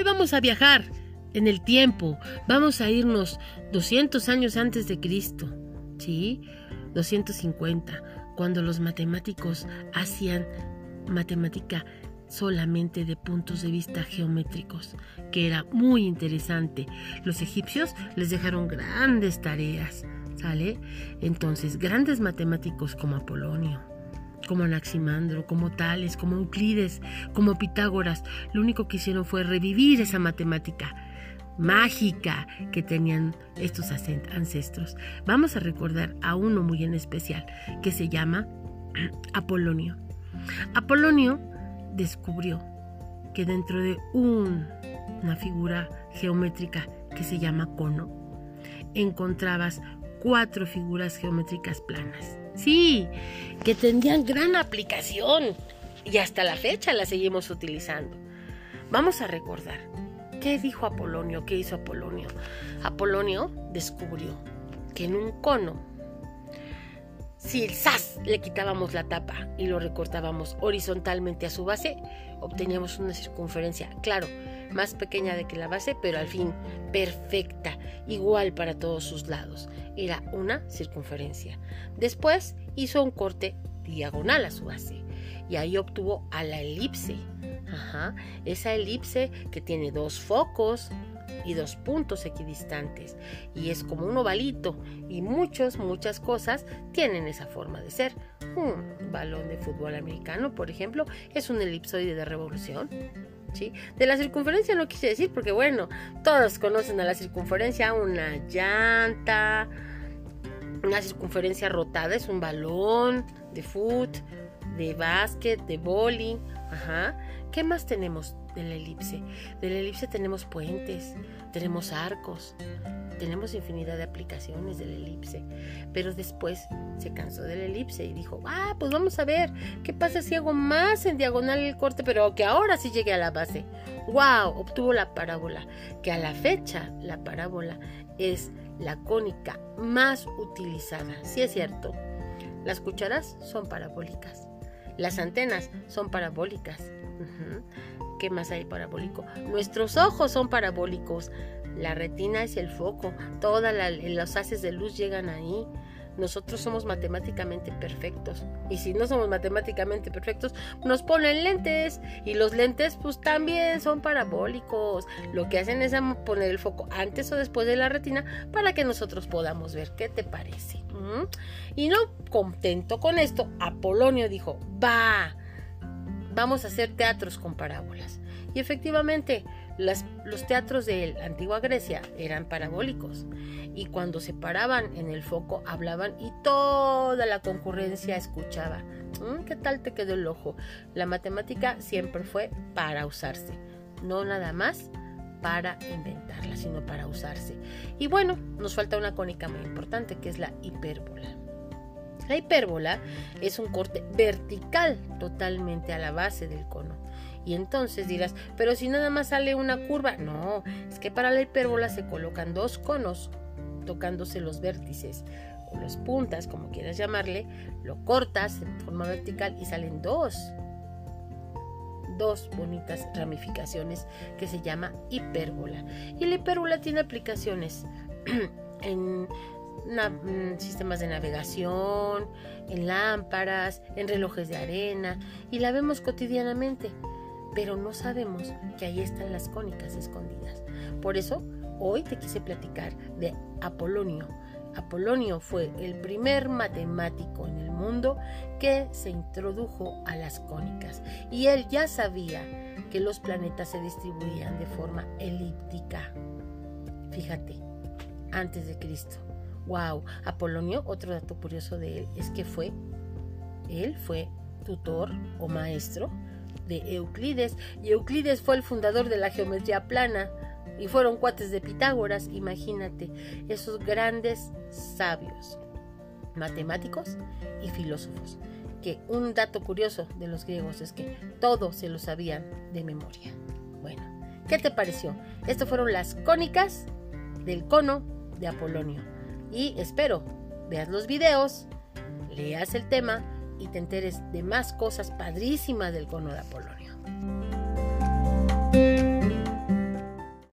hoy vamos a viajar en el tiempo. Vamos a irnos 200 años antes de Cristo. ¿Sí? 250, cuando los matemáticos hacían matemática solamente de puntos de vista geométricos, que era muy interesante. Los egipcios les dejaron grandes tareas, ¿sale? Entonces, grandes matemáticos como Apolonio, como Anaximandro, como Tales, como Euclides, como Pitágoras, lo único que hicieron fue revivir esa matemática mágica que tenían estos ancestros. Vamos a recordar a uno muy en especial que se llama Apolonio. Apolonio descubrió que dentro de una figura geométrica que se llama cono, encontrabas cuatro figuras geométricas planas. Sí, que tendrían gran aplicación y hasta la fecha las seguimos utilizando. Vamos a recordar, ¿qué dijo Apolonio? ¿Qué hizo Apolonio? Apolonio descubrió que en un cono si el SAS le quitábamos la tapa y lo recortábamos horizontalmente a su base, obteníamos una circunferencia, claro, más pequeña de que la base, pero al fin perfecta, igual para todos sus lados. Era una circunferencia. Después hizo un corte diagonal a su base y ahí obtuvo a la elipse. Ajá, esa elipse que tiene dos focos, y dos puntos equidistantes y es como un ovalito y muchas, muchas cosas tienen esa forma de ser. Un balón de fútbol americano, por ejemplo, es un elipsoide de revolución. De la circunferencia no quise decir porque bueno, todos conocen a la circunferencia, una llanta, una circunferencia rotada es un balón de foot, de básquet, de bowling, ajá. ¿Qué más tenemos? de la elipse. De la elipse tenemos puentes, tenemos arcos, tenemos infinidad de aplicaciones de la elipse. Pero después se cansó de la elipse y dijo, ah, pues vamos a ver, ¿qué pasa si hago más en diagonal el corte, pero que ahora sí llegue a la base? ¡Wow! Obtuvo la parábola, que a la fecha la parábola es la cónica más utilizada. Sí es cierto, las cucharas son parabólicas. Las antenas son parabólicas. ¿Qué más hay parabólico? Nuestros ojos son parabólicos. La retina es el foco. Todos los haces de luz llegan ahí. Nosotros somos matemáticamente perfectos. Y si no somos matemáticamente perfectos, nos ponen lentes. Y los lentes pues también son parabólicos. Lo que hacen es poner el foco antes o después de la retina para que nosotros podamos ver. ¿Qué te parece? ¿Mm? Y no contento con esto, Apolonio dijo, va, vamos a hacer teatros con parábolas. Y efectivamente, los teatros de la antigua Grecia eran parabólicos. Y cuando se paraban en el foco, hablaban y toda la concurrencia escuchaba. Mm, ¿Qué tal te quedó el ojo? La matemática siempre fue para usarse, no nada más para inventarla, sino para usarse. Y bueno, nos falta una cónica muy importante que es la hipérbola. La hipérbola es un corte vertical totalmente a la base del cono. Y entonces dirás, pero si nada más sale una curva. No, es que para la hipérbola se colocan dos conos tocándose los vértices o las puntas, como quieras llamarle, lo cortas en forma vertical y salen dos dos bonitas ramificaciones que se llama hipérbola. Y la hipérbola tiene aplicaciones en sistemas de navegación, en lámparas, en relojes de arena y la vemos cotidianamente, pero no sabemos que ahí están las cónicas escondidas. Por eso, hoy te quise platicar de Apolonio. Apolonio fue el primer matemático en el mundo que se introdujo a las cónicas y él ya sabía que los planetas se distribuían de forma elíptica. Fíjate, antes de Cristo. Wow, Apolonio, otro dato curioso de él es que fue, él fue tutor o maestro de Euclides y Euclides fue el fundador de la geometría plana y fueron cuates de Pitágoras, imagínate, esos grandes sabios, matemáticos y filósofos, que un dato curioso de los griegos es que todo se lo sabían de memoria. Bueno, ¿qué te pareció? Estas fueron las cónicas del cono de Apolonio y espero veas los videos, leas el tema y te enteres de más cosas padrísimas del cono de Apolonio.